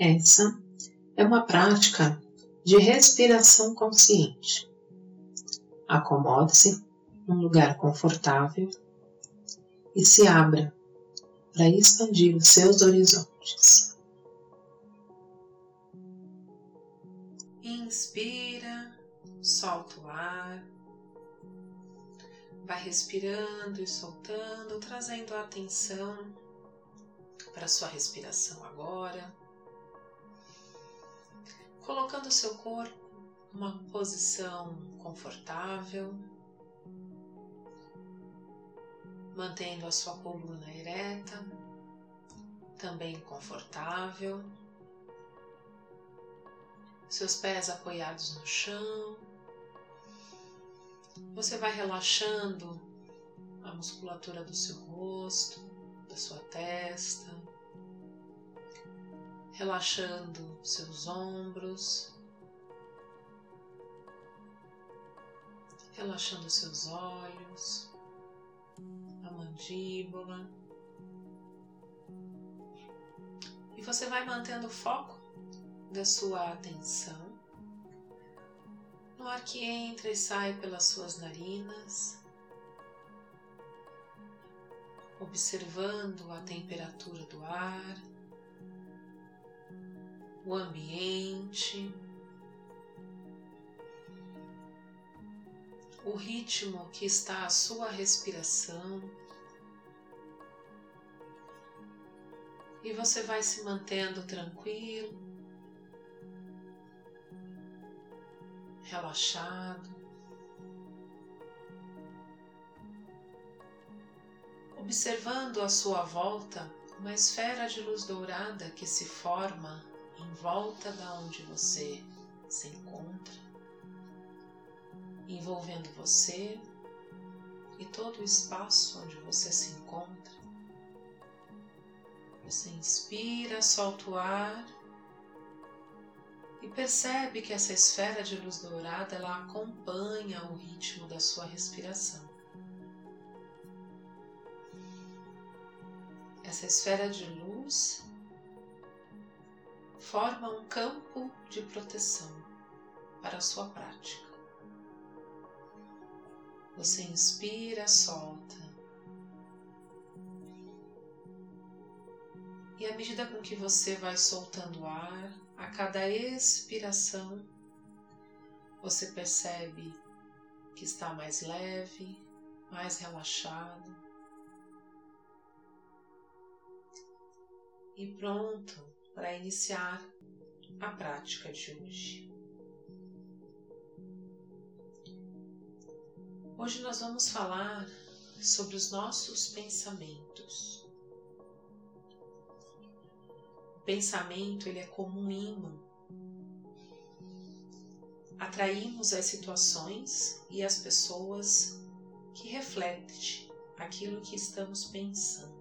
Essa é uma prática de respiração consciente. Acomode-se num lugar confortável e se abra para expandir os seus horizontes. Inspira, solta o ar, vai respirando e soltando, trazendo a atenção para sua respiração agora, colocando seu corpo numa posição confortável, mantendo a sua coluna ereta, também confortável, seus pés apoiados no chão. Você vai relaxando a musculatura do seu rosto, da sua testa, relaxando seus ombros, relaxando seus olhos, a mandíbula. E você vai mantendo o foco da sua atenção no ar que entra e sai pelas suas narinas, observando a temperatura do ar o ambiente, o ritmo que está a sua respiração. E você vai se mantendo tranquilo, relaxado, observando à sua volta uma esfera de luz dourada que se forma em volta da onde você se encontra, envolvendo você e todo o espaço onde você se encontra. Você inspira, solta o ar e percebe que essa esfera de luz dourada ela acompanha o ritmo da sua respiração. Essa esfera de luz forma um campo de proteção para a sua prática. Você inspira, solta. E à medida com que você vai soltando o ar, a cada expiração, você percebe que está mais leve, mais relaxado. E pronto para iniciar a prática de hoje. Hoje nós vamos falar sobre os nossos pensamentos. O pensamento ele é como um imã. Atraímos as situações e as pessoas que refletem aquilo que estamos pensando.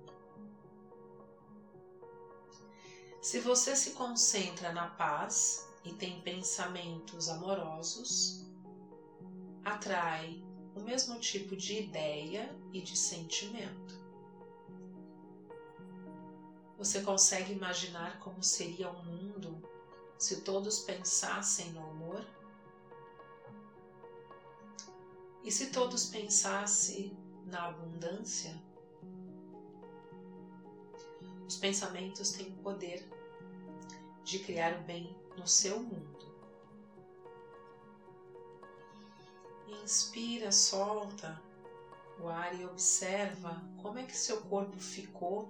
Se você se concentra na paz e tem pensamentos amorosos, atrai o mesmo tipo de ideia e de sentimento. Você consegue imaginar como seria o mundo se todos pensassem no amor? E se todos pensassem na abundância? Os pensamentos têm o poder de criar o bem no seu mundo. Inspira, solta o ar e observa como é que seu corpo ficou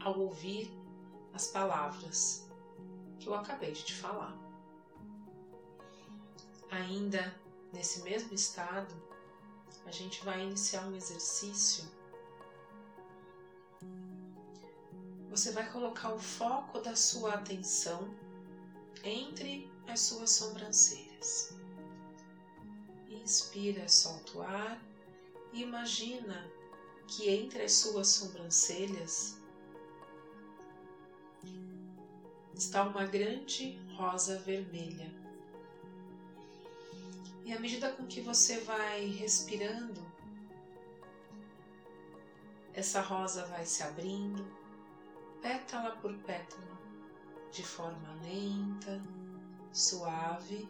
ao ouvir as palavras que eu acabei de te falar. Ainda nesse mesmo estado, a gente vai iniciar um exercício você vai colocar o foco da sua atenção entre as suas sobrancelhas. Inspira, solta o ar e imagina que entre as suas sobrancelhas está uma grande rosa vermelha. E à medida com que você vai respirando, essa rosa vai se abrindo pétala por pétala, de forma lenta, suave,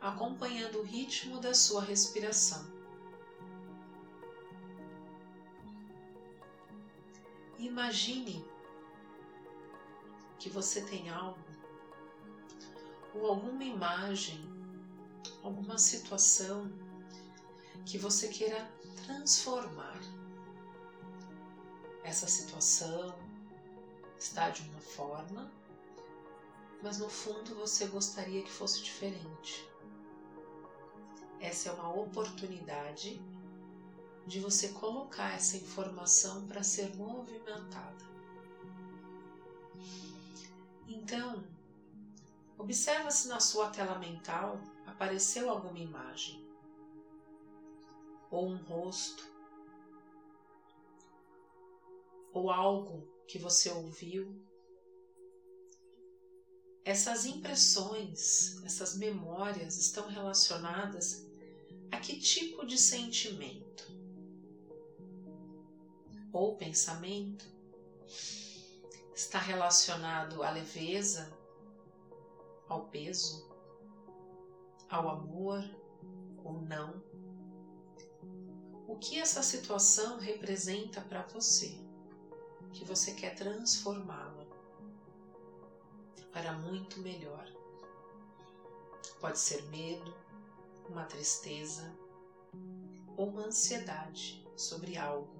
acompanhando o ritmo da sua respiração. Imagine que você tem algo ou alguma imagem, alguma situação que você queira transformar. Essa situação está de uma forma, mas no fundo você gostaria que fosse diferente. Essa é uma oportunidade de você colocar essa informação para ser movimentada. Então, observa se na sua tela mental apareceu alguma imagem, ou um rosto, ou algo que você ouviu. Essas impressões, essas memórias estão relacionadas a que tipo de sentimento? Ou pensamento? Está relacionado à leveza, ao peso, ao amor? Ou não? O que essa situação representa para você, que você quer transformá-la para muito melhor? Pode ser medo, uma tristeza ou uma ansiedade sobre algo,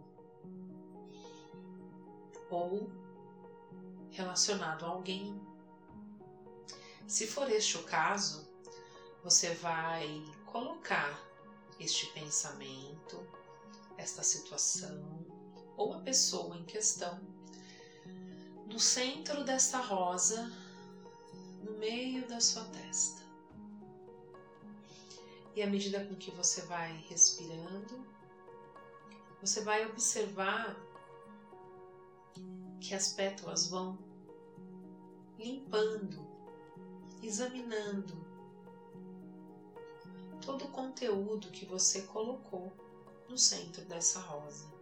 ou relacionado a alguém. Se for este o caso, você vai colocar este pensamento, esta situação ou a pessoa em questão no centro desta rosa, no meio da sua testa. E à medida com que você vai respirando, você vai observar que as pétalas vão limpando, examinando todo o conteúdo que você colocou no centro dessa rosa.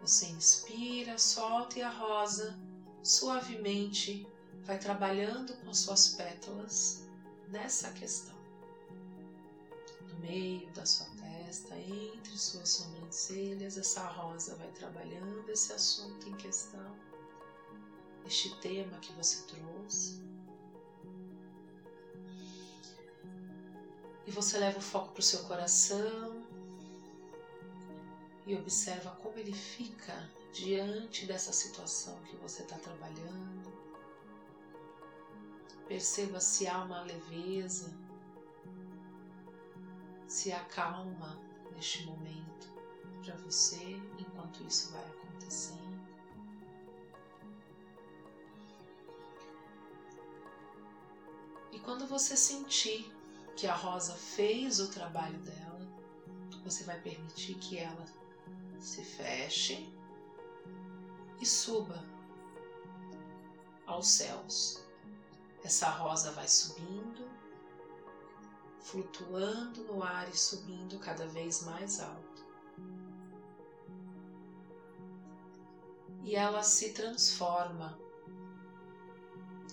Você inspira, solta e a rosa suavemente vai trabalhando com suas pétalas nessa questão. No meio da sua testa, entre suas sobrancelhas, essa rosa vai trabalhando esse assunto em questão, este tema que você trouxe. E você leva o foco para o seu coração e observa como ele fica diante dessa situação que você está trabalhando Perceba se há uma leveza, se acalma neste momento para você enquanto isso vai acontecendo. E quando você sentir que a rosa fez o trabalho dela, você vai permitir que ela se feche e suba aos céus. Essa rosa vai subindo, flutuando no ar e subindo cada vez mais alto. E ela se transforma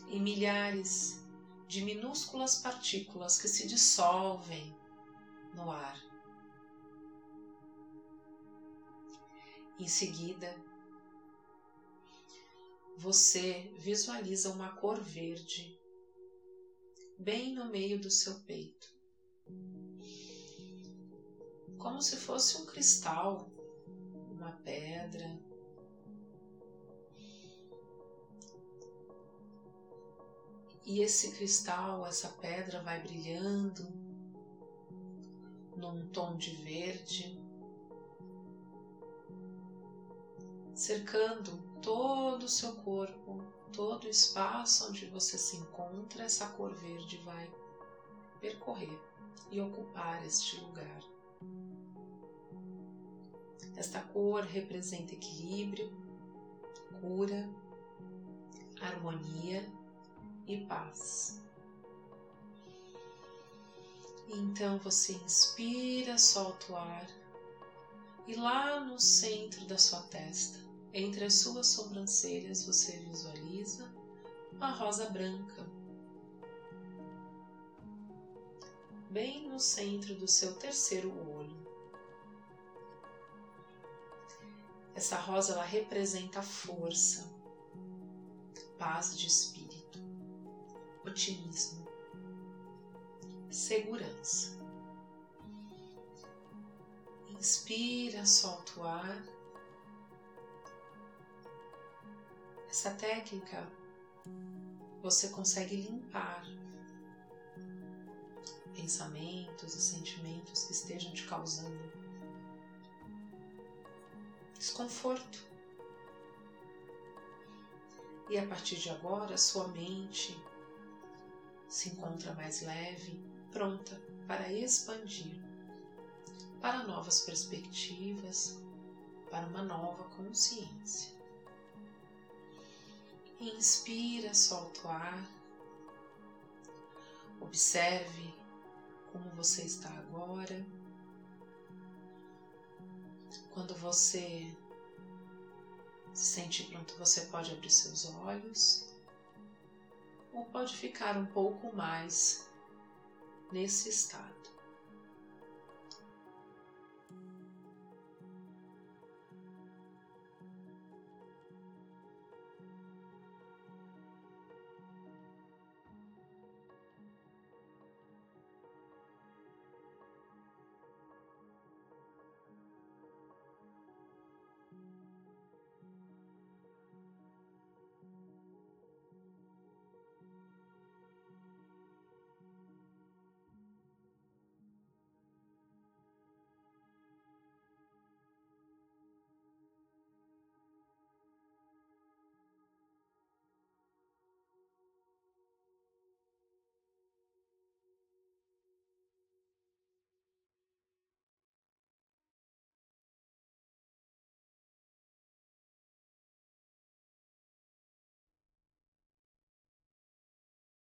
em milhares de minúsculas partículas que se dissolvem no ar. Em seguida, você visualiza uma cor verde bem no meio do seu peito, como se fosse um cristal, uma pedra. E esse cristal, essa pedra vai brilhando num tom de verde, cercando todo o seu corpo, todo o espaço onde você se encontra, essa cor verde vai percorrer e ocupar este lugar. Esta cor representa equilíbrio, cura, harmonia e paz. Então você inspira, solta o ar e lá no centro da sua testa Entre as suas sobrancelhas você visualiza uma rosa branca. Bem no centro do seu terceiro olho. Essa rosa ela representa força, paz de espírito, otimismo, segurança. Inspira, solta o ar. Essa técnica você consegue limpar pensamentos e sentimentos que estejam te causando desconforto. E a partir de agora, sua mente se encontra mais leve, pronta para expandir para novas perspectivas, para uma nova consciência. Inspira, solta o ar. Observe como você está agora. Quando você se sente pronto, você pode abrir seus olhos ou pode ficar um pouco mais nesse estado.